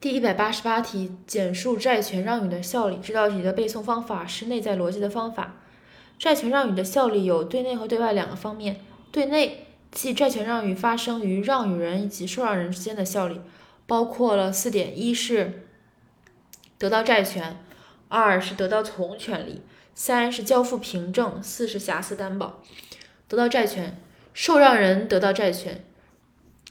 第一百八十八题，简述债权让与的效力。这道题的背诵方法是内在逻辑的方法。债权让与的效力有对内和对外两个方面。对内，即债权让与发生于让与人以及受让人之间的效力，包括了四点：一是得到债权，二是得到从权利，三是交付凭证，四是瑕疵担保。得到债权，受让人得到债权。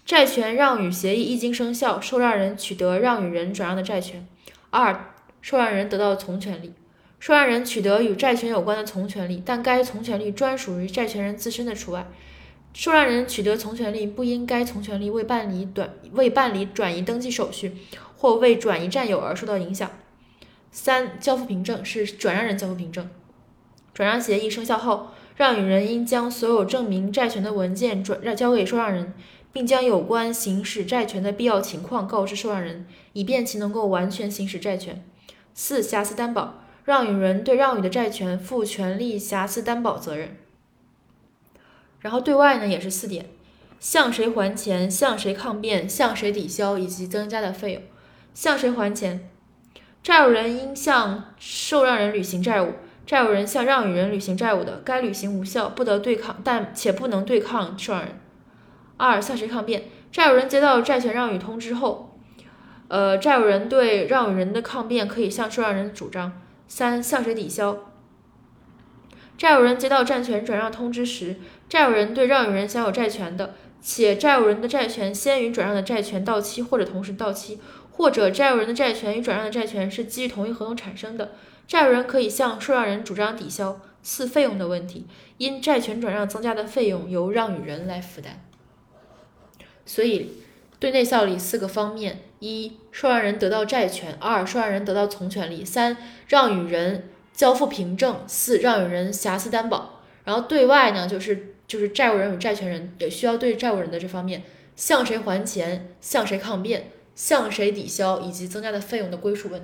债权让与协议一经生效，受让人取得让与人转让的债权。二、受让人得到从权利，受让人取得与债权有关的从权利，但该从权利专属于债权人自身的除外。受让人取得从权利，不因该从权利未办理短未办理转移登记手续或未转移占有而受到影响。三、交付凭证是转让人交付凭证，转让协议生效后，让与人应将所有证明债权的文件转让交给受让人。并将有关行使债权的必要情况告知受让人，以便其能够完全行使债权。四、瑕疵担保，让与人对让与的债权负权利瑕疵担保责任。然后对外呢也是四点：向谁还钱、向谁抗辩、向谁抵消以及增加的费用。向谁还钱？债务人应向受让人履行债务，债务人向让与人履行债务的，该履行无效，不得对抗，但且不能对抗受让人。二向谁抗辩？债务人接到债权让与通知后，呃，债务人对让与人的抗辩可以向受让人主张。三向谁抵消？债务人接到债权转让通知时，债务人对让与人享有债权的，且债务人的债权先于转让的债权到期或者同时到期，或者债务人的债权与转让的债权是基于同一合同产生的，债务人可以向受让人主张抵消。四费用的问题，因债权转让增加的费用由让与人来负担。所以，对内效力四个方面：一、受让人得到债权；二、受让人得到从权利；三、让与人交付凭证；四、让与人瑕疵担保。然后对外呢，就是就是债务人与债权人也需要对债务人的这方面向谁还钱、向谁抗辩、向谁抵消以及增加的费用的归属问题。